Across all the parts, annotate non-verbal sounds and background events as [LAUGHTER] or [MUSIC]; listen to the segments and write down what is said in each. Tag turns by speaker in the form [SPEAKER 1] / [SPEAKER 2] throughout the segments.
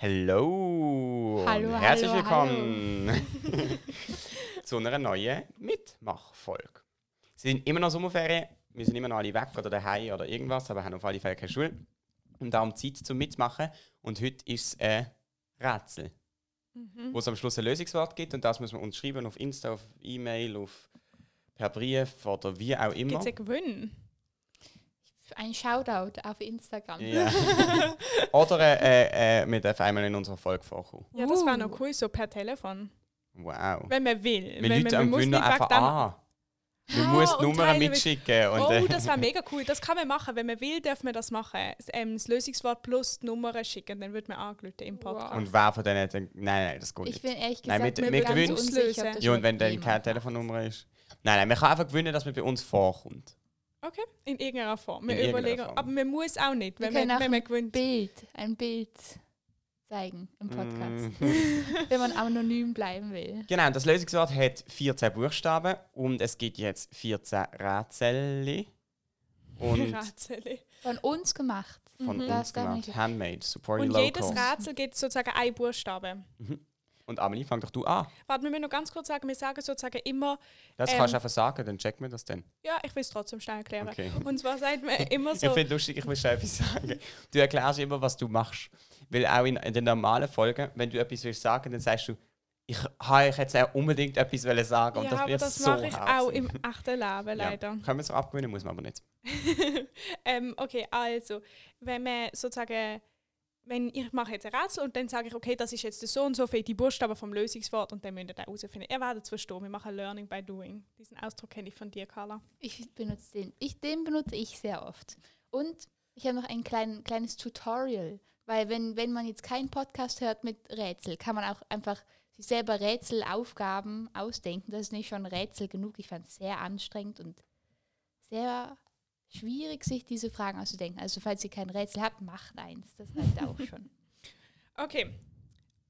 [SPEAKER 1] Hallo!
[SPEAKER 2] Hallo,
[SPEAKER 1] und herzlich
[SPEAKER 2] hallo,
[SPEAKER 1] willkommen [LAUGHS] zu einer neuen Mitmachfolge. Es sind immer noch Sommerferien, wir sind immer noch alle weg oder daheim oder irgendwas, aber haben auf alle Fälle keine Schule. Und darum Zeit zum Mitmachen. Und heute ist es ein Rätsel,
[SPEAKER 2] Mhm.
[SPEAKER 1] wo es am Schluss ein Lösungswort gibt. Und das muss man uns schreiben auf Insta, auf E-Mail, auf per Brief oder wie auch immer.
[SPEAKER 2] Gibt es einen Gewinn?
[SPEAKER 3] Ein Shoutout auf Instagram.
[SPEAKER 1] Ja. [LAUGHS] oder äh, äh, wir dürfen einmal in unserer Folge vorkommen.
[SPEAKER 2] Ja, das wäre
[SPEAKER 3] Uh.
[SPEAKER 2] noch cool, so per Telefon.
[SPEAKER 1] Wow.
[SPEAKER 2] Wenn man will.
[SPEAKER 1] Wir
[SPEAKER 2] Wenn
[SPEAKER 1] Leute
[SPEAKER 2] man,
[SPEAKER 1] am
[SPEAKER 2] man muss
[SPEAKER 1] Gewinner einfach an. Du
[SPEAKER 2] Ah,
[SPEAKER 1] musst Nummern mitschicken. Und,
[SPEAKER 2] Oh,
[SPEAKER 1] äh,
[SPEAKER 2] das wäre [LAUGHS] mega cool. Das kann man machen. Wenn man will, darf man das machen. Das, ähm, das Lösungswort plus die Nummer schicken, dann wird man angelötet im Podcast.
[SPEAKER 1] und wer von denen denkt, nein, nein, das geht
[SPEAKER 3] Ich
[SPEAKER 1] nicht.
[SPEAKER 3] bin ehrlich
[SPEAKER 1] Nein,
[SPEAKER 3] gesagt
[SPEAKER 1] mit-
[SPEAKER 3] mir
[SPEAKER 1] mit
[SPEAKER 3] ganz
[SPEAKER 1] Gewinn-
[SPEAKER 3] unsicher, ob das
[SPEAKER 1] Ja, und wenn dann keine. Telefonnummer ist. Nein, nein, man kann einfach gewinnen, dass man bei uns vorkommt.
[SPEAKER 2] Okay, in irgendeiner Form. Wir
[SPEAKER 1] In
[SPEAKER 2] überlegen.
[SPEAKER 1] Form.
[SPEAKER 2] Aber man muss auch nicht,
[SPEAKER 3] Wir
[SPEAKER 2] wenn
[SPEAKER 3] können
[SPEAKER 2] man, wenn man
[SPEAKER 3] ein
[SPEAKER 2] gewinnt.
[SPEAKER 3] Bild, ein Bild zeigen im Podcast,
[SPEAKER 1] Mhm. [LAUGHS]
[SPEAKER 3] wenn man anonym bleiben will.
[SPEAKER 1] genau, das Lösungswort hat 14 Buchstaben und es gibt jetzt 14 Rätsel. Und [LAUGHS]
[SPEAKER 2] Rätsel.
[SPEAKER 3] Von uns gemacht.
[SPEAKER 1] von
[SPEAKER 2] Mhm.
[SPEAKER 3] Das
[SPEAKER 1] uns
[SPEAKER 3] darf
[SPEAKER 1] gemacht. Handmade, support
[SPEAKER 2] Und
[SPEAKER 1] your
[SPEAKER 2] jedes. Rätsel gibt sozusagen ein Buchstabe.
[SPEAKER 1] Und Amelie, fang doch du an.
[SPEAKER 2] Warte, wir müssen noch ganz kurz sagen, wir sagen sozusagen immer,
[SPEAKER 1] Das
[SPEAKER 2] Ähm.
[SPEAKER 1] kannst du einfach sagen, dann checken wir das dann.
[SPEAKER 2] ja, ich will es trotzdem schnell erklären.
[SPEAKER 1] Okay.
[SPEAKER 2] Und zwar sagt man [LAUGHS] immer
[SPEAKER 1] Ich
[SPEAKER 2] so,
[SPEAKER 1] finde lustig, ich will schon etwas sagen. Du erklärst immer, was du machst. Weil auch in, in den normalen Folgen, wenn du etwas willst sagen, dann sagst du, ich habe ich jetzt auch unbedingt etwas wollen sagen. und
[SPEAKER 2] ja,
[SPEAKER 1] das
[SPEAKER 2] aber
[SPEAKER 1] wird
[SPEAKER 2] das
[SPEAKER 1] so
[SPEAKER 2] mache ich auch
[SPEAKER 1] herzig.
[SPEAKER 2] im echten Leben leider.
[SPEAKER 1] Ja. Können wir es auch abgewinnen, muss man aber nicht. [LAUGHS]
[SPEAKER 2] ähm, okay, also, wenn man sozusagen, wenn ich mache jetzt ein Rätsel und dann sage ich, okay, das ist jetzt so und so für die Buchstaben vom Lösungswort und dann müsst ihr das herausfinden. Ihr werdet es verstehen, wir machen Learning by Doing. Diesen Ausdruck kenne ich von dir, Carla.
[SPEAKER 3] Ich benutze den. Ich, den benutze ich sehr oft. Und ich habe noch ein klein, kleines Tutorial, weil wenn, wenn man jetzt keinen Podcast hört mit Rätsel, kann man auch einfach sich selber Rätselaufgaben ausdenken. Das ist nicht schon Rätsel genug. Ich fand es sehr anstrengend und sehr schwierig, sich diese Fragen auszudenken. Also falls ihr kein Rätsel habt, macht eins. Das reicht auch [LAUGHS] schon.
[SPEAKER 2] Okay,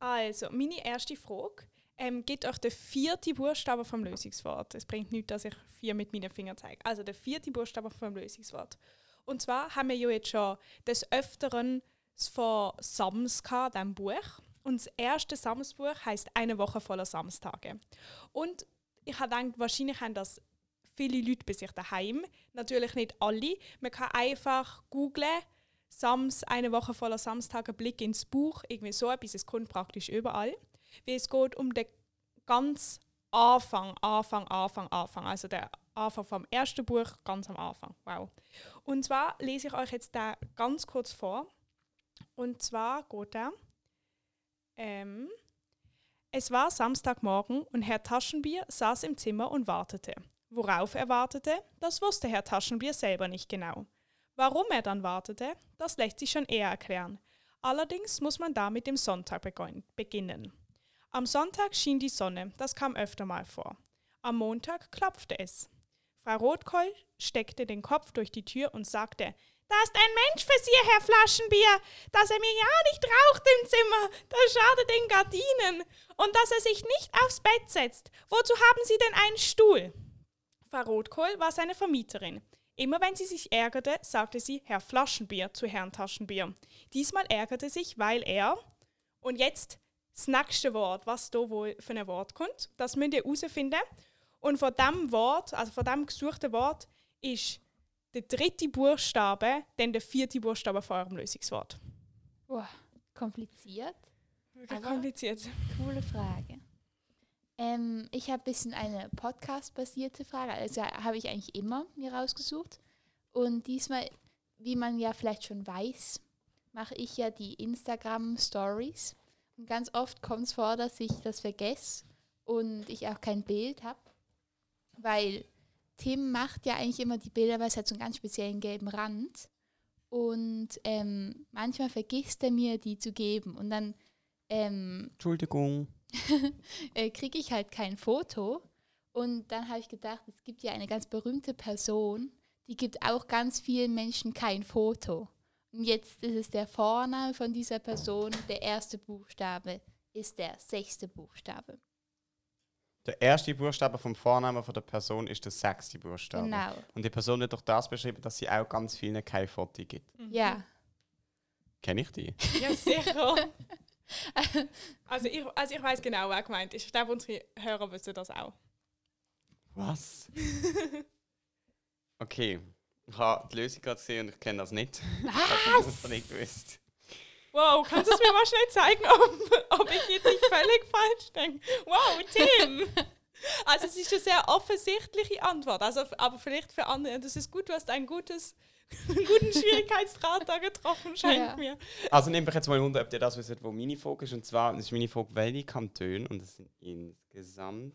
[SPEAKER 2] also, meine erste Frage. Ähm, gibt euch der vierte Buchstabe vom Lösungswort. Es bringt nichts, dass ich vier mit meinen Fingern zeige. Also der vierte Buchstabe vom Lösungswort. Und zwar haben wir ja jetzt schon des Öfteren von Sams gehabt, diesem Buch. Und das erste Samsbuch heißt Eine Woche voller Samstage. Und ich habe gedacht, wahrscheinlich haben das viele Leute bei sich daheim. Natürlich nicht alle. Man kann einfach googlen, Sams, eine Woche voller Samstage, Blick ins Buch, irgendwie so etwas. Es kommt praktisch überall. Weil es geht um den ganz Anfang, Anfang, Anfang, Anfang. Also der Anfang vom ersten Buch, ganz am Anfang. Wow. Und zwar lese ich euch jetzt da ganz kurz vor. Und zwar geht er. Ähm, es war Samstagmorgen und Herr Taschenbier saß im Zimmer und wartete. Worauf er wartete, das wusste Herr Taschenbier selber nicht genau. Warum er dann wartete, das lässt sich schon eher erklären. Allerdings muss man da mit dem Sonntag beginnen. Am Sonntag schien die Sonne, das kam öfter mal vor. Am Montag klopfte es. Frau Rotkeul steckte den Kopf durch die Tür und sagte, da ist ein Mensch für Sie, Herr Flaschenbier, dass er mir ja nicht raucht im Zimmer, das schadet den Gardinen, und dass er sich nicht aufs Bett setzt. Wozu haben Sie denn einen Stuhl? Frau Rotkohl war seine Vermieterin. Immer wenn sie sich ärgerte, sagte sie Herr Flaschenbier zu Herrn Taschenbier. Diesmal ärgerte sich, weil er. Und jetzt das nächste Wort, was da wohl für ein Wort kommt, das müsst ihr herausfinden. Und von dem Wort, also von dem gesuchten Wort, ist der dritte Buchstabe, dann der vierte Buchstabe von eurem Lösungswort.
[SPEAKER 3] Boah, kompliziert. Aber-
[SPEAKER 2] kompliziert.
[SPEAKER 3] Coole Frage. Ähm, ich habe ein bisschen eine Podcast-basierte Frage. Also habe ich eigentlich immer mir rausgesucht. Und diesmal, wie man ja vielleicht schon weiß, mache ich ja die Instagram-Stories. Und ganz oft kommt es vor, dass ich das vergesse und ich auch kein Bild habe. Weil Tim macht ja eigentlich immer die Bilder, weil es hat so einen ganz speziellen gelben Rand. Und ähm, manchmal vergisst er mir, die zu geben. Und dann ähm,
[SPEAKER 1] Entschuldigung. [LAUGHS]
[SPEAKER 3] äh, kriege ich halt kein Foto. Und dann habe ich gedacht, es gibt ja eine ganz berühmte Person, die gibt auch ganz vielen Menschen kein Foto. Und jetzt ist es der Vorname von dieser Person, der erste Buchstabe ist der sechste Buchstabe.
[SPEAKER 1] Der erste Buchstabe vom Vornamen von der Person ist der sechste Buchstabe.
[SPEAKER 3] Genau.
[SPEAKER 1] Und die Person wird durch das beschrieben, dass sie auch ganz vielen kein Foto gibt.
[SPEAKER 3] Ja.
[SPEAKER 1] Kenne ich die?
[SPEAKER 2] Ja, sicher. [LAUGHS] Also ich, also ich weiß genau, wer gemeint ist. Ich glaube, unsere Hörer wissen das auch.
[SPEAKER 1] Was? [LAUGHS] Okay. Ich habe die Lösung gerade gesehen und ich kenne das nicht. Ich habe nicht gewusst.
[SPEAKER 2] Wow, kannst du es mir mal schnell zeigen, [LAUGHS] ob, ob ich jetzt nicht völlig falsch denke? Wow, Tim! Also es ist eine sehr offensichtliche Antwort, also, aber vielleicht für andere. Das ist gut, du hast ein gutes, [LAUGHS] einen guten Schwierigkeitsgrad da getroffen, scheint
[SPEAKER 3] Ja.
[SPEAKER 2] mir.
[SPEAKER 1] Also nehmt mich jetzt mal wunder, ob ihr das wisst, wo Minifog ist. Und zwar das ist Minifog welche Kantone und es sind insgesamt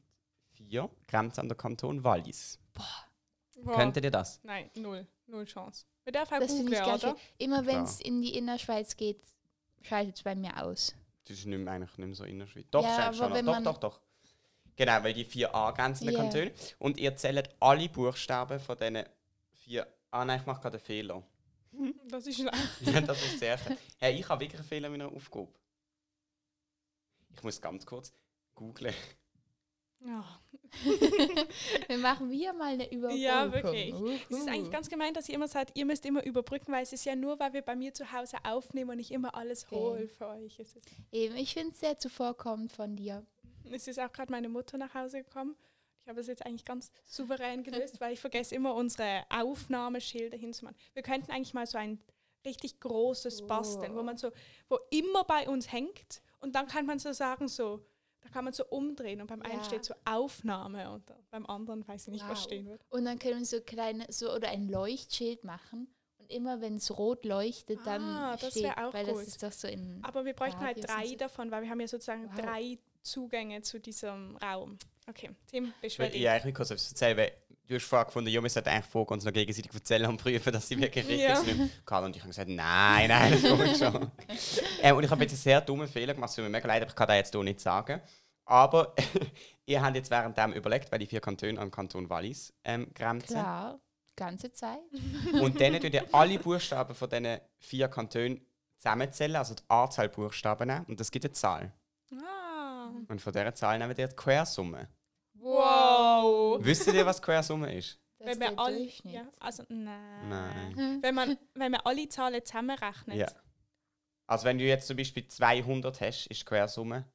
[SPEAKER 1] vier Grenzen an der Kanton Wallis.
[SPEAKER 2] Wow.
[SPEAKER 1] Könntet ihr das?
[SPEAKER 2] Nein, null. Null Chance. Wir dürfen auch
[SPEAKER 3] Das finde ich
[SPEAKER 2] googeln, oder?
[SPEAKER 3] schön. Immer wenn es in die Innerschweiz geht, schaltet es bei mir aus.
[SPEAKER 1] Das ist nicht mehr, eigentlich nicht mehr so innerschweiz. Doch,
[SPEAKER 3] Ja, aber
[SPEAKER 1] schon noch.
[SPEAKER 3] wenn
[SPEAKER 1] Doch, doch, doch. Genau, weil die vier angrenzenden
[SPEAKER 3] Ja.
[SPEAKER 1] Kantone. Und ihr zählt alle Buchstaben von diesen vier. Ah nein, ich mache gerade einen Fehler. [LAUGHS]
[SPEAKER 2] Das ist schlecht. [LAUGHS]
[SPEAKER 1] Ja, das ist das Erste. Hey, ich habe wirklich einen Fehler mit einer Aufgabe. Ich muss ganz kurz googlen.
[SPEAKER 2] Ja. [LAUGHS]
[SPEAKER 3] Dann machen wir mal eine Überbrückung.
[SPEAKER 2] Ja, wirklich.
[SPEAKER 3] Uhu.
[SPEAKER 2] Es ist eigentlich ganz gemein, dass ihr immer sagt, ihr müsst immer überbrücken, weil es ist ja nur, weil wir bei mir zu Hause aufnehmen und ich immer alles
[SPEAKER 3] Okay.
[SPEAKER 2] hole für euch. Es ist,
[SPEAKER 3] Eben, ich finde es sehr zuvorkommend von dir.
[SPEAKER 2] es ist auch gerade meine Mutter nach Hause gekommen. Ich habe es jetzt eigentlich ganz souverän gelöst, weil ich vergesse immer unsere Aufnahmeschilder hinzumachen. Wir könnten eigentlich mal so ein richtig großes basteln, wo
[SPEAKER 3] Oh.
[SPEAKER 2] man so, wo immer bei uns hängt und dann kann man so sagen, so, da kann man so umdrehen und beim einen
[SPEAKER 3] Ja.
[SPEAKER 2] steht so Aufnahme und beim anderen weiß ich nicht, was
[SPEAKER 3] Wow.
[SPEAKER 2] stehen wird.
[SPEAKER 3] Und dann können wir so kleine, so oder ein Leuchtschild machen. Und immer wenn es rot leuchtet, dann
[SPEAKER 2] Ah, das
[SPEAKER 3] steht,
[SPEAKER 2] auch
[SPEAKER 3] weil
[SPEAKER 2] gut.
[SPEAKER 3] das ist doch so in.
[SPEAKER 2] Aber wir bräuchten halt
[SPEAKER 3] Radius und
[SPEAKER 2] drei
[SPEAKER 3] so.
[SPEAKER 2] davon, weil wir haben ja sozusagen
[SPEAKER 3] Wow.
[SPEAKER 2] drei Zugänge zu diesem Raum. Okay, Tim, bist du
[SPEAKER 1] Weil-
[SPEAKER 2] ready?
[SPEAKER 1] Ja, ich will kurz etwas erzählen, weil du hast vorher gefunden, ja, wir sollten eigentlich vorher uns noch gegenseitig erzählen und prüfen, dass sie wirklich richtig
[SPEAKER 2] Ja.
[SPEAKER 1] sind. Karl und ich haben gesagt, nein, nein, das kommt schon. [LAUGHS] ähm, und ich habe jetzt einen sehr dummen Fehler gemacht, es tut mir mega leid, aber ich kann das jetzt hier nicht sagen. Aber [LAUGHS] ihr habt jetzt währenddem überlegt, weil die vier Kantone an Kanton Wallis ähm, grenzen.
[SPEAKER 3] Klar, ganze Zeit. [LAUGHS]
[SPEAKER 1] Und dann tun ihr alle Buchstaben von diesen vier Kantonen zusammenzählen, also die Anzahl Buchstaben nehmen, und das gibt eine Zahl.
[SPEAKER 2] Ah.
[SPEAKER 1] Und von dieser Zahl nehmen wir die Quersumme.
[SPEAKER 2] Wow.
[SPEAKER 1] Wisst ihr, was Quersumme ist?
[SPEAKER 3] Das
[SPEAKER 2] Wenn
[SPEAKER 3] der
[SPEAKER 2] alle,
[SPEAKER 3] Durchschnitt.
[SPEAKER 2] ja, also nein.
[SPEAKER 1] Nein.
[SPEAKER 2] Wenn man, wenn man alle Zahlen zusammenrechnet.
[SPEAKER 1] Ja. Also wenn du jetzt zum Beispiel 200 hast, ist Quersumme.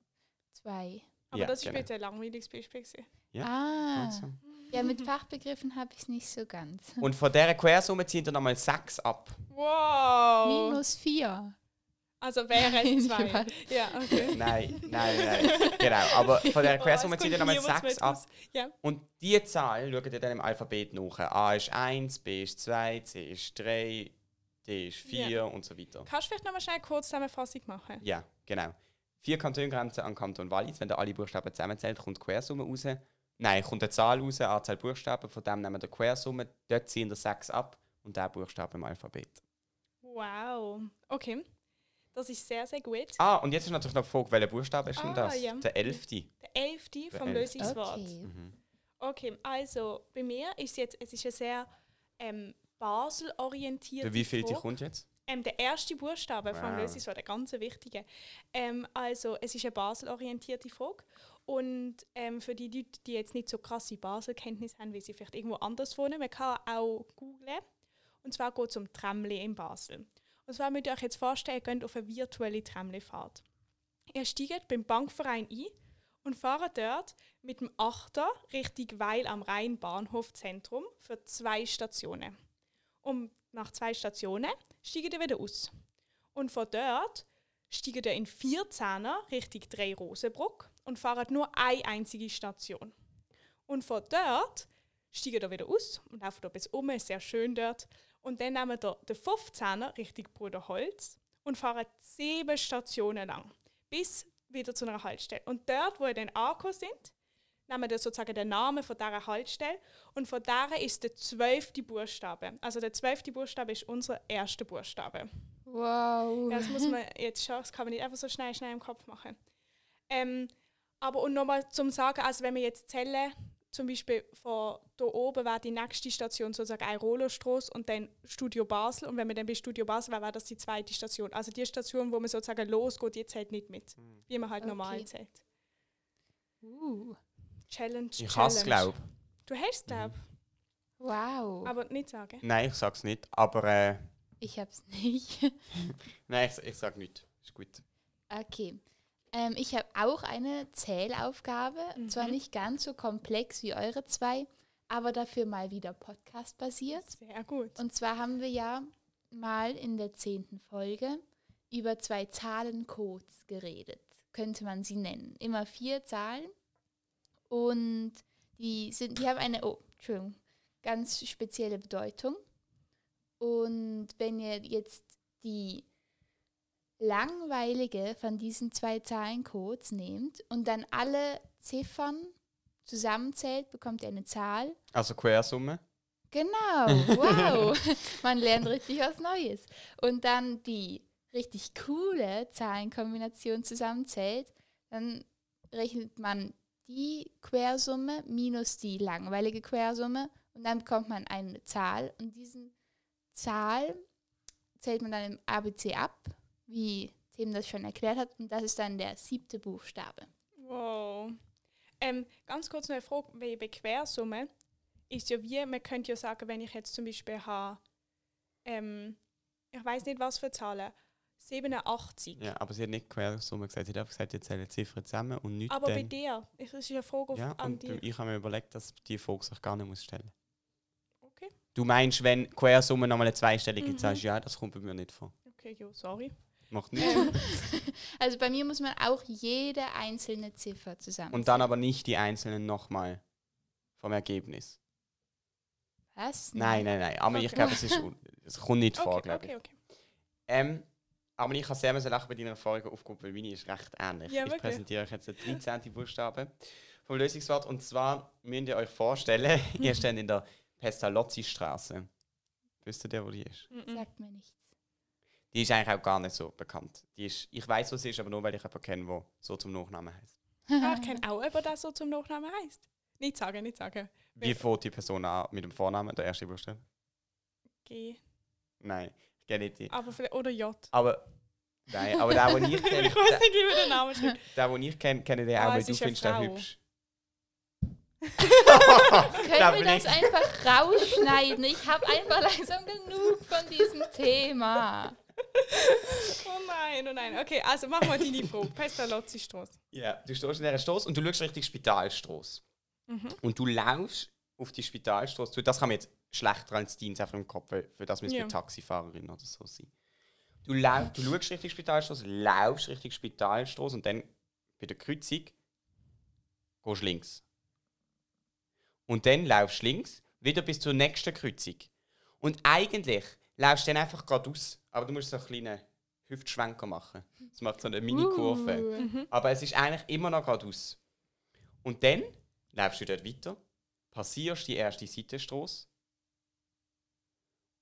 [SPEAKER 3] Zwei.
[SPEAKER 2] Aber
[SPEAKER 1] Ja,
[SPEAKER 2] das ist
[SPEAKER 1] genau.
[SPEAKER 2] ein langweiliges Beispiel. gewesen.
[SPEAKER 1] Ja,
[SPEAKER 3] Ah.
[SPEAKER 1] Also.
[SPEAKER 3] Ja, mit Fachbegriffen habe ich es nicht so ganz.
[SPEAKER 1] Und von dieser Quersumme ziehen wir nochmal 6 ab.
[SPEAKER 2] Wow.
[SPEAKER 3] Minus vier.
[SPEAKER 2] Also [LAUGHS] wäre es zwei. Ja, okay. [LAUGHS]
[SPEAKER 1] Nein, nein, nein. [LAUGHS] genau. Aber von
[SPEAKER 2] Oh,
[SPEAKER 1] Quersumme ziehen wir
[SPEAKER 2] kommt
[SPEAKER 1] nochmal
[SPEAKER 2] niemand
[SPEAKER 1] 6
[SPEAKER 2] mehr
[SPEAKER 1] ab.
[SPEAKER 2] Ja.
[SPEAKER 1] Und diese Zahl schaut ihr dann im Alphabet nach. A ist 1, B ist 2, C ist 3, D ist 4
[SPEAKER 2] Ja.
[SPEAKER 1] und so weiter.
[SPEAKER 2] Kannst du vielleicht nochmal schnell kurz Zusammenfassung machen?
[SPEAKER 1] Ja, genau. Vier Kantongrenzen an Kanton Wallis. Wenn ihr alle Buchstaben zusammenzählt, kommt die Quersumme raus. Nein, kommt eine Zahl raus, eine Anzahl Buchstaben. Von dem nehmen wir die Quersumme. Dort ziehen wir 6 ab und der Buchstaben im Alphabet.
[SPEAKER 2] Wow. Okay. Das ist sehr, sehr gut.
[SPEAKER 1] Ah, und jetzt ist natürlich noch die Frage, welcher Buchstabe ist denn
[SPEAKER 2] Ah,
[SPEAKER 1] das?
[SPEAKER 2] ja.
[SPEAKER 1] Der elfte.
[SPEAKER 2] Der elfte vom. Lösungswort.
[SPEAKER 3] Okay.
[SPEAKER 1] Mhm.
[SPEAKER 2] Okay, also bei mir ist jetzt, es ist eine sehr ähm, Basel-orientierte
[SPEAKER 1] Für wie viel die kommt jetzt?
[SPEAKER 2] Ähm, der erste Buchstabe vom
[SPEAKER 1] Wow.
[SPEAKER 2] Lösungswort, der ganz wichtige. Ähm, also es ist eine Basel-orientierte Frage und ähm, für die Leute, die jetzt nicht so krasse Basel-Kenntnis haben, wie sie vielleicht irgendwo anders wohnen, man kann auch googlen. Und zwar geht es um Tramli in Basel. Und zwar müsst ihr euch jetzt vorstellen, ihr geht auf eine virtuelle Tramli-Fahrt. Ihr steigt beim Bankverein ein und fahrt dort mit dem Achter Richtung Weil am Rhein Bahnhof Zentrum für zwei Stationen. Und nach zwei Stationen steigt ihr wieder aus. Und von dort steigt ihr in 14er Richtung Drei Rosenbruck und fahrt nur eine einzige Station. Und von dort steigt ihr wieder aus und lauft bis um, ist sehr schön dort. Und dann nehmen wir den 15er Richtung Bruderholz und fahren sieben Stationen lang bis wieder zu einer Haltestelle. Und dort, wo ihr dann angekommen sind, nehmen wir sozusagen den Namen von dieser Haltestelle und von der ist der zwölfte Buchstabe. Also der zwölfte Buchstabe ist unser erster Buchstabe.
[SPEAKER 3] Wow.
[SPEAKER 2] Ja, das muss man jetzt schon, das kann man nicht einfach so schnell, schnell im Kopf machen. Ähm, aber und nochmal zum Sagen, also wenn wir jetzt zählen, zum Beispiel von da oben wäre die nächste Station sozusagen ein Rollerstraße und dann Studio Basel. Und wenn wir dann bei Studio Basel wäre, wäre das die zweite Station. Also die Station, wo man sozusagen losgeht, die zählt nicht mit. Wie man halt normal
[SPEAKER 3] Okay.
[SPEAKER 2] zählt.
[SPEAKER 3] Uh,
[SPEAKER 2] Challenge,
[SPEAKER 1] Ich hasse glaub.
[SPEAKER 2] Du hast glaub,
[SPEAKER 3] wow.
[SPEAKER 2] aber nicht sagen.
[SPEAKER 1] Nein, ich sag's nicht. Aber äh,
[SPEAKER 3] ich hab's nicht. [LAUGHS]
[SPEAKER 1] nein, ich, ich sag nicht. Ist gut.
[SPEAKER 3] okay. Ähm, ich habe auch eine Zählaufgabe, zwar
[SPEAKER 2] Mhm.
[SPEAKER 3] nicht ganz so komplex wie eure zwei, aber dafür mal wieder Podcast-basiert.
[SPEAKER 2] Sehr gut.
[SPEAKER 3] Und zwar haben wir ja mal in der zehnten Folge über zwei Zahlencodes geredet, könnte man sie nennen. Immer vier Zahlen und die, sind, die haben eine, oh, Entschuldigung, ganz spezielle Bedeutung. Und wenn ihr jetzt die langweilige von diesen zwei Zahlencodes nehmt und dann alle Ziffern zusammenzählt, bekommt ihr eine Zahl.
[SPEAKER 1] Also Quersumme.
[SPEAKER 3] Genau, [LAUGHS] wow. Man lernt richtig was Neues. Und dann die richtig coole Zahlenkombination zusammenzählt, dann rechnet man die Quersumme minus die langweilige Quersumme und dann bekommt man eine Zahl und diesen Zahl zählt man dann im ABC ab, wie Tim das schon erklärt hat, und das ist dann der siebte Buchstabe.
[SPEAKER 2] Wow. Ähm, ganz kurz noch eine Frage, weil bei Quersumme ist ja wie, man könnte ja sagen, wenn ich jetzt zum Beispiel habe, ähm, ich weiß nicht was für Zahlen, 87.
[SPEAKER 1] Ja, aber sie hat nicht Quersumme gesagt. Sie hat einfach gesagt, ihr zählt Ziffern zusammen und nicht
[SPEAKER 2] Aber bei dir, ich- das ist eine Frage auf,
[SPEAKER 1] Ja,
[SPEAKER 2] an
[SPEAKER 1] und
[SPEAKER 2] dich.
[SPEAKER 1] ich habe mir überlegt, dass die Frage sich gar nicht muss stellen
[SPEAKER 2] Okay,
[SPEAKER 1] Du meinst, wenn Quersumme nochmal eine zweistellige
[SPEAKER 2] Mhm.
[SPEAKER 1] Zahl ist? Ja, das kommt bei mir nicht vor.
[SPEAKER 2] okay, jo, sorry.
[SPEAKER 1] Macht nichts.
[SPEAKER 2] Ähm, [LAUGHS]
[SPEAKER 3] Also bei mir muss man auch jede einzelne Ziffer zusammen.
[SPEAKER 1] Und dann aber nicht die einzelnen nochmal vom Ergebnis.
[SPEAKER 3] Was?
[SPEAKER 1] Nein, nein, nein. Aber ich
[SPEAKER 2] Okay.
[SPEAKER 1] glaube, es, ist, es [LAUGHS] kommt nicht vor,
[SPEAKER 2] okay,
[SPEAKER 1] glaube ich.
[SPEAKER 2] okay, okay.
[SPEAKER 1] Ähm, aber ich habe sehr müssen lachen bei deiner vorigen Aufgabe, weil meine ist recht ähnlich.
[SPEAKER 2] Ja,
[SPEAKER 1] ich präsentiere euch jetzt den 13. Buchstaben vom Lösungswort. Und zwar müsst ihr euch vorstellen, [LAUGHS] ihr steht in der Pestalozzi-Straße. Wisst ihr, wo die ist?
[SPEAKER 3] Sagt mir nichts.
[SPEAKER 1] Die ist eigentlich auch gar nicht so bekannt. Die ist, ich weiß, was sie ist, aber nur weil ich jemanden kenne, der so zum Nachnamen heißt.
[SPEAKER 2] Ah, ich kenne auch jemanden, der so zum Nachnamen heißt. Nicht sagen, nicht sagen.
[SPEAKER 1] Wie fängt die Person an mit dem Vornamen, der erste Buchstabe?
[SPEAKER 2] G.
[SPEAKER 1] Nein, ich kenne nicht die.
[SPEAKER 2] Aber vielleicht, oder J.
[SPEAKER 1] Aber, nein, aber der, den ich kenne, [LAUGHS]
[SPEAKER 2] ich weiß nicht, wie man den Namen schreibt. [LAUGHS]
[SPEAKER 1] der, den ich kenne, kenne den
[SPEAKER 2] Ah,
[SPEAKER 1] auch, weil du findest den
[SPEAKER 2] Frau.
[SPEAKER 1] hübsch.
[SPEAKER 3] Können [LAUGHS] wir das einfach rausschneiden? Ich habe einfach langsam genug von diesem Thema.
[SPEAKER 2] Oh nein, oh nein. Okay, also mach mal deine Frage. [LAUGHS] Pestalozzi-Straße.
[SPEAKER 1] Ja, du stehst in dieser Straße und du schaust Richtung Spitalstraße.
[SPEAKER 2] Mhm.
[SPEAKER 1] Und du laufst auf die Spitalstraße zu. Das kann man jetzt schlechter als Dienst einfach im Kopf, weil für das wir
[SPEAKER 2] Ja.
[SPEAKER 1] Taxifahrerin oder so sein. Du, lau du schaust Richtung Spitalstraße, laufst Richtung Spitalstraße und dann bei der Kreuzung gehst du links. Und dann laufst du links wieder bis zur nächsten Kreuzung. Und eigentlich laufst du dann einfach geradeaus, aber du musst so einen kleinen Hüftschwenker machen. Das macht so eine Mini-Kurve.
[SPEAKER 3] Uh.
[SPEAKER 2] Mhm.
[SPEAKER 1] Aber es ist eigentlich immer noch geradeaus. Und dann läufst du dort weiter, passierst die erste Seitenstrasse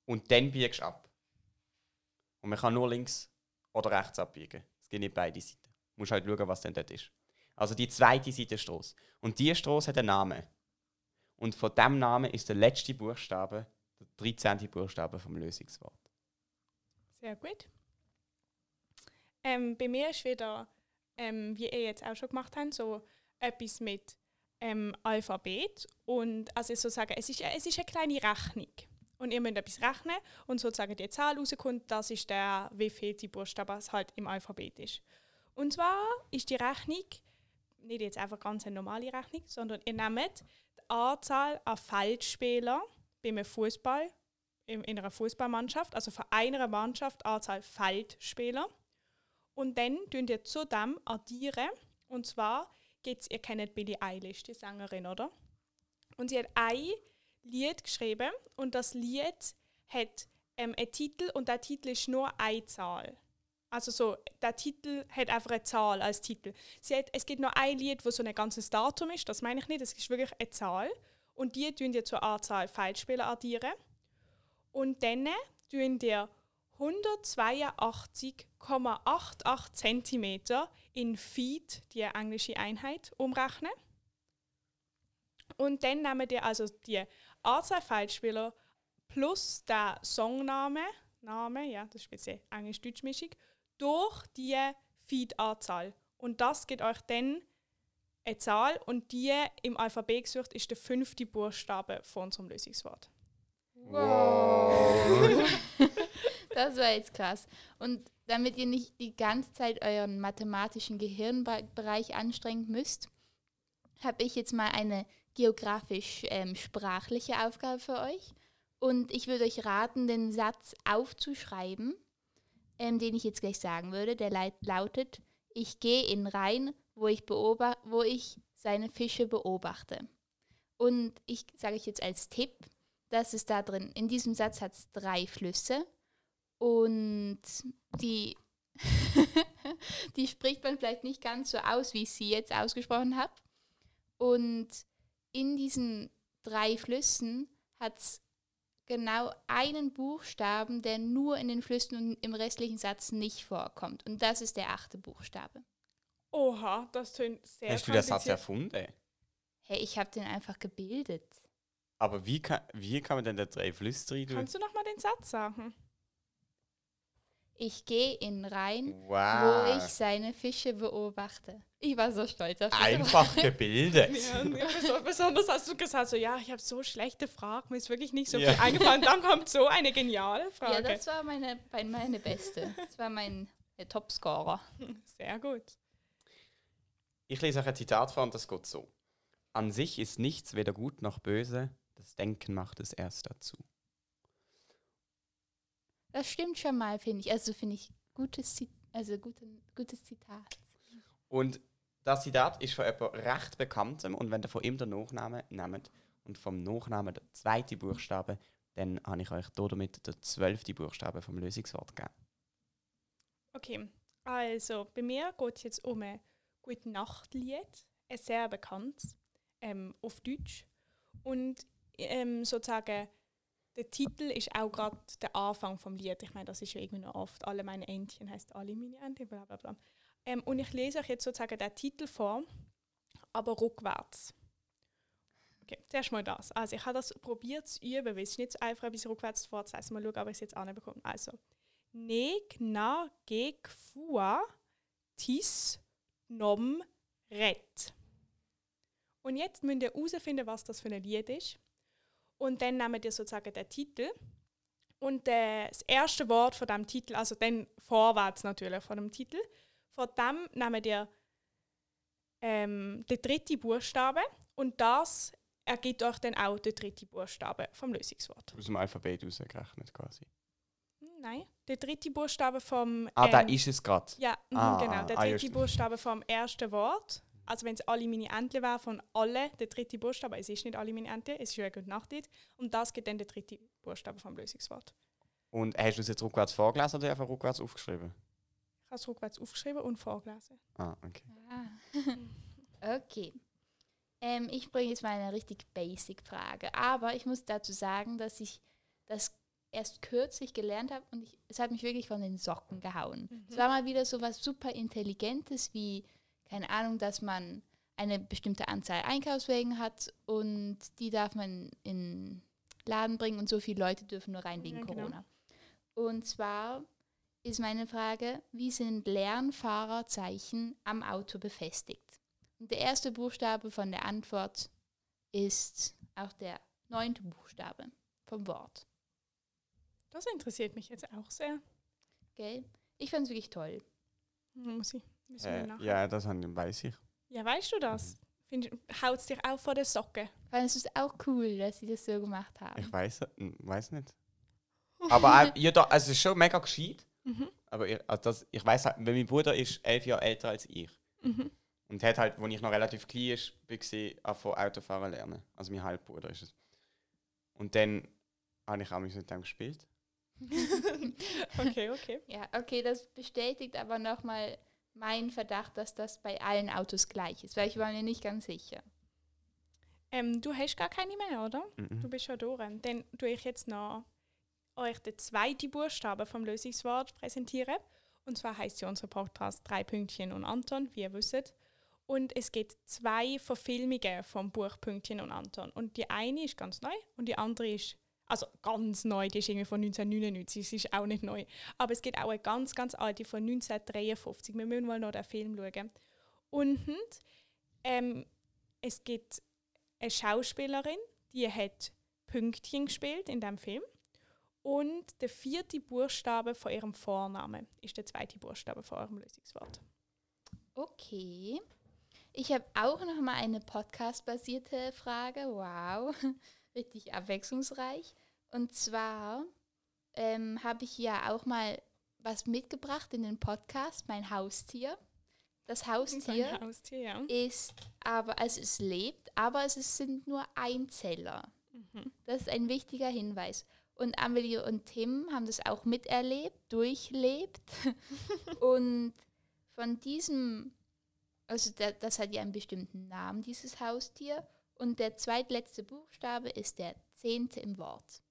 [SPEAKER 1] und dann biegst du ab. Und man kann nur links oder rechts abbiegen. Es geht nicht beide Seiten. Du musst halt schauen, was denn dort ist. Also die zweite Seitenstrasse. Und diese Strasse hat einen Namen. Und von diesem Namen ist der letzte Buchstabe, 13. Buchstabe vom Lösungswort.
[SPEAKER 2] Sehr gut. Ähm, bei mir ist wieder, ähm, wie ihr jetzt auch schon gemacht habt, so etwas mit ähm, Alphabet. Und also sozusagen, es ist, es ist eine kleine Rechnung. Und ihr müsst etwas rechnen und sozusagen die Zahl rauskommt, das ist der, wie viel die Buchstabe es halt im Alphabet ist. Und zwar ist die Rechnung nicht jetzt einfach ganz eine normale Rechnung, sondern ihr nehmt die Anzahl an Feldspielern beim Fußball in in einer Fußballmannschaft, also von einer Mannschaft Anzahl Feldspieler. Und dann tun ihr zudem addieren. Und zwar geht's, ihr kennt Billie Eilish, die Sängerin, oder? Und sie hat ein Lied geschrieben und das Lied hat ähm, einen Titel und der Titel ist nur eine Zahl. Also so, der Titel hat einfach eine Zahl als Titel. Sie hat, es gibt nur ein Lied, wo so ein ganzes Datum ist, das meine ich nicht, es ist wirklich eine Zahl. Und die tun ihr zur Anzahl Feldspieler addieren. Und dann tun ihr 182,88 cm in Feet, die englische Einheit, umrechnen. Und dann nehmen ihr also die Anzahl Feldspieler plus der Songname, Name, ja, das ist bisschen Englisch-Deutsch-Mischung, durch die Feed-Anzahl. Und das gibt euch dann eine Zahl und die im Alphabet gesucht ist der fünfte Buchstabe von unserem Lösungswort.
[SPEAKER 3] Wow. [LAUGHS] das war jetzt krass. Und damit ihr nicht die ganze Zeit euren mathematischen Gehirnbereich anstrengen müsst, habe ich jetzt mal eine geografisch-sprachliche ähm, Aufgabe für euch. Und ich würde euch raten, den Satz aufzuschreiben, ähm, den ich jetzt gleich sagen würde. Der lautet, ich gehe in Rhein, wo ich, wo ich seine Fische beobachte. Und ich sage euch jetzt als Tipp, dass es da drin, in diesem Satz hat es drei Flüsse und die, [LAUGHS] die spricht man vielleicht nicht ganz so aus, wie ich sie jetzt ausgesprochen habe. Und in diesen drei Flüssen hat es genau einen Buchstaben, der nur in den Flüssen und im restlichen Satz nicht vorkommt. Und das ist der achte Buchstabe.
[SPEAKER 2] Oha, das tönt sehr
[SPEAKER 1] Hast du den Satz erfunden?
[SPEAKER 3] Hey, ich habe den einfach gebildet.
[SPEAKER 1] Aber wie kann, wie kann man denn da drei Flüsse rein
[SPEAKER 2] Kannst du nochmal den Satz sagen?
[SPEAKER 3] Ich gehe in Rhein,
[SPEAKER 1] wow.
[SPEAKER 3] wo ich seine Fische beobachte. Ich war so stolz auf
[SPEAKER 1] dich. Einfach [LAUGHS] gebildet.
[SPEAKER 2] ja, besonders hast du gesagt, so, ja, ich habe so schlechte Fragen, mir ist wirklich nicht so ja. viel eingefallen. [LAUGHS] Dann kommt so eine geniale Frage.
[SPEAKER 3] Ja, das war meine, meine beste. Das war mein Topscorer.
[SPEAKER 2] Sehr gut.
[SPEAKER 1] Ich lese euch ein Zitat vor und das geht so. An sich ist nichts weder gut noch böse, das Denken macht es erst dazu.
[SPEAKER 3] Das stimmt schon mal, finde ich. Also finde ich gutes, also guten, gutes Zitat.
[SPEAKER 1] Und das Zitat ist von jemandem recht bekanntem und wenn ihr von ihm den Nachnamen nehmt und vom Nachnamen der zweite Buchstabe, dann habe ich euch damit den zwölften Buchstabe vom Lösungswort gegeben.
[SPEAKER 2] Okay, also bei mir geht es jetzt um Gute Nacht-Lied, ein sehr bekanntes, ähm, auf Deutsch. Und ähm, sozusagen der Titel ist auch gerade der Anfang vom Lied. Ich meine, das ist ja irgendwie noch oft. Alle meine Entchen heißt alle meine Entchen, bla bla bla. Ähm, und ich lese euch jetzt sozusagen den Titel vor, aber rückwärts. Okay, zuerst mal das. Also ich habe das probiert zu üben, weil es ist nicht so einfach, bis rückwärts vorzulesen. Mal schauen, ob ich es jetzt anbekomme. Also, Neg, na, geg, fua, tis, nom, ret. Und jetzt müsst ihr herausfinden, was das für ein Lied ist. Und dann nehmt ihr sozusagen den Titel. Und das erste Wort von dem Titel, also dann vorwärts natürlich von dem Titel, von dem nehmt ihr ähm, den dritten Buchstabe und das ergibt euch dann auch den dritten Buchstabe vom Lösungswort.
[SPEAKER 1] Aus dem Alphabet ausgerechnet quasi.
[SPEAKER 2] Nein, der dritte Buchstabe vom.
[SPEAKER 1] Ah, ähm, da ist es gerade.
[SPEAKER 2] Ja, mhm, ah, genau. Der ah, dritte ah, Buchstabe vom ersten Wort also wenn es alle meine Entchen wären von alle, der dritte Buchstabe, es ist nicht alle meine Entchen, es ist ja gut Nachtlied. Und das gibt dann der dritte Buchstabe vom Lösungswort.
[SPEAKER 1] Und hast du es jetzt rückwärts vorgelesen oder einfach rückwärts aufgeschrieben?
[SPEAKER 2] Ich habe es rückwärts aufgeschrieben und vorgelesen.
[SPEAKER 1] Ah, okay.
[SPEAKER 3] Ah. [LAUGHS] okay. Ähm, ich bringe jetzt mal eine richtig basic Frage. Aber ich muss dazu sagen, dass ich das erst kürzlich gelernt habe und ich, es hat mich wirklich von den Socken gehauen. Mhm. Es war mal wieder so was super Intelligentes wie keine Ahnung, dass man eine bestimmte Anzahl Einkaufswägen hat und die darf man in Laden bringen und so viele Leute dürfen nur rein wegen ja, genau. Corona. Und zwar ist meine Frage, wie sind Lernfahrerzeichen am Auto befestigt? Und der erste Buchstabe von der Antwort ist auch der neunte Buchstabe vom Wort.
[SPEAKER 2] Das interessiert mich jetzt auch sehr.
[SPEAKER 3] Gell? Ich fand es wirklich toll.
[SPEAKER 2] Muss ich.
[SPEAKER 1] Äh, ja, das weiß ich.
[SPEAKER 2] Ja, weißt du das? Haut es dich auch vor der Socke?
[SPEAKER 3] Fandest du es auch cool, dass sie das so gemacht haben?
[SPEAKER 1] Ich weiß, weiß nicht. [LAUGHS] Aber äh, ja, da, also es ist schon mega gescheit. Mhm. Aber ich, also das, ich weiß, weil mein Bruder ist elf Jahre älter als ich. Mhm. Und hat halt, als ich noch relativ klein war, von Autofahren lernen. Also mein Halbbruder ist es. Und dann habe ich auch mit dem gespielt. [LAUGHS]
[SPEAKER 2] okay, okay.
[SPEAKER 3] Ja, okay, das bestätigt aber nochmal mein Verdacht, dass das bei allen Autos gleich ist, weil ich war mir nicht ganz sicher.
[SPEAKER 2] Ähm, du hast gar keine mehr, oder? Mhm. Du bist schon durch. Dann tue ich jetzt noch euch den zweiten Buchstaben vom Lösungswort präsentieren. Und zwar heißt ja unser Podcast Drei Pünktchen und Anton, wie ihr wisst. Und es gibt zwei Verfilmungen vom Buch Pünktchen und Anton. Und die eine ist ganz neu und die andere ist also ganz neu, die ist irgendwie von 1999, sie ist auch nicht neu. Aber es gibt auch eine ganz, ganz alte von 1953. Wir müssen mal noch den Film schauen. Und ähm, es gibt eine Schauspielerin, die hat Pünktchen gespielt in dem Film. Und der vierte Buchstabe von ihrem Vornamen ist der zweite Buchstabe von eurem Lösungswort.
[SPEAKER 3] Okay. Ich habe auch noch mal eine podcast-basierte Frage. Wow, richtig abwechslungsreich. Und zwar ähm, habe ich ja auch mal was mitgebracht in den Podcast, mein Haustier. Das Haustier
[SPEAKER 2] Haustier, ja.
[SPEAKER 3] ist aber, also es lebt, aber es sind nur Einzeller.
[SPEAKER 2] Mhm.
[SPEAKER 3] Das ist ein wichtiger Hinweis. Und Amelie und Tim haben das auch miterlebt, durchlebt. [LAUGHS] und von diesem, also da, das hat ja einen bestimmten Namen, dieses Haustier. Und der zweitletzte Buchstabe ist der zehnte im Wort.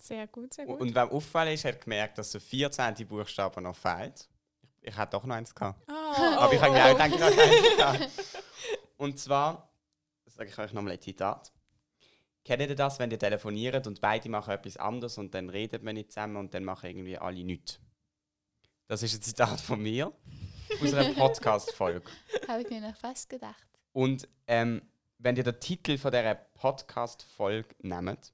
[SPEAKER 2] Sehr gut, sehr gut.
[SPEAKER 1] Und wem auffallen ist, hat gemerkt, dass der 14. Buchstabe noch fehlt. Ich, ich hätte doch noch eins gehabt.
[SPEAKER 2] Ah,
[SPEAKER 1] Aber ich
[SPEAKER 2] oh,
[SPEAKER 1] habe mir
[SPEAKER 2] oh.
[SPEAKER 1] auch gedacht, ich habe eins gehabt. Und zwar, das sage ich euch nochmal ein Zitat. Kennt ihr das, wenn ihr telefoniert und beide machen etwas anderes und dann redet man nicht zusammen und dann machen irgendwie alle nichts? Das ist ein Zitat von mir aus einer [LAUGHS] Podcast-Folge.
[SPEAKER 3] Habe ich mir noch fast gedacht.
[SPEAKER 1] Und ähm, wenn ihr den Titel von dieser Podcast-Folge nehmt,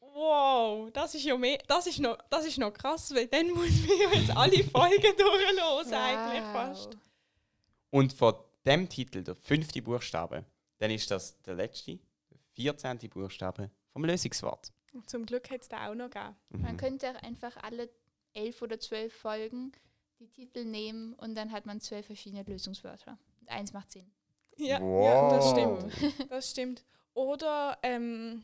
[SPEAKER 2] Wow, das ist ja mehr, das ist noch, das ist noch krass, weil dann muss man ja jetzt alle [LAUGHS] Folgen durchlosen eigentlich fast.
[SPEAKER 1] Und von dem Titel, der fünfte Buchstabe, dann ist das der letzte, der 14. Buchstabe vom Lösungswort.
[SPEAKER 2] Und zum Glück hätte es da auch noch gegeben.
[SPEAKER 3] Man
[SPEAKER 1] Mhm.
[SPEAKER 3] könnte auch einfach alle elf oder zwölf Folgen die Titel nehmen und dann hat man zwölf verschiedene Lösungswörter. Und eins macht Sinn.
[SPEAKER 2] Ja, ja das
[SPEAKER 1] Wow.
[SPEAKER 2] stimmt. [LAUGHS] Das stimmt. Oder ähm,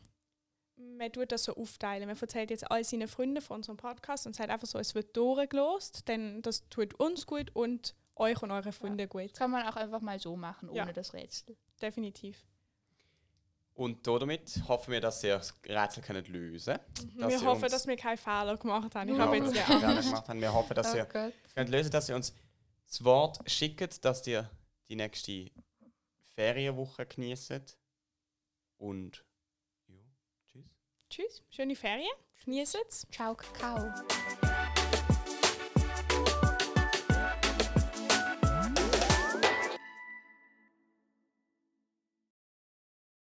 [SPEAKER 2] man tut das so aufteilen. Man erzählt jetzt all seinen Freunden von unserem Podcast und sagt einfach so, es wird durchgelost, denn das tut uns gut und euch und eure Freunde gut.
[SPEAKER 3] Das kann man auch einfach mal so machen, ohne
[SPEAKER 2] Ja.
[SPEAKER 3] das Rätsel.
[SPEAKER 2] Definitiv.
[SPEAKER 1] Und damit hoffen wir, dass ihr das Rätsel könnt lösen könnt. Dass
[SPEAKER 2] wir
[SPEAKER 1] ihr
[SPEAKER 2] hoffen, dass wir keine Fehler gemacht haben. Ich
[SPEAKER 3] Ja,
[SPEAKER 2] habe jetzt ja
[SPEAKER 1] gemacht haben. Wir hoffen, dass ihr
[SPEAKER 3] Gott.
[SPEAKER 1] könnt lösen dass ihr uns das Wort schickt, dass ihr die nächste Ferienwoche genießt. Und ja, tschüss.
[SPEAKER 2] Tschüss, schöne Ferien. Genießt es.
[SPEAKER 3] Ciao, Kakao.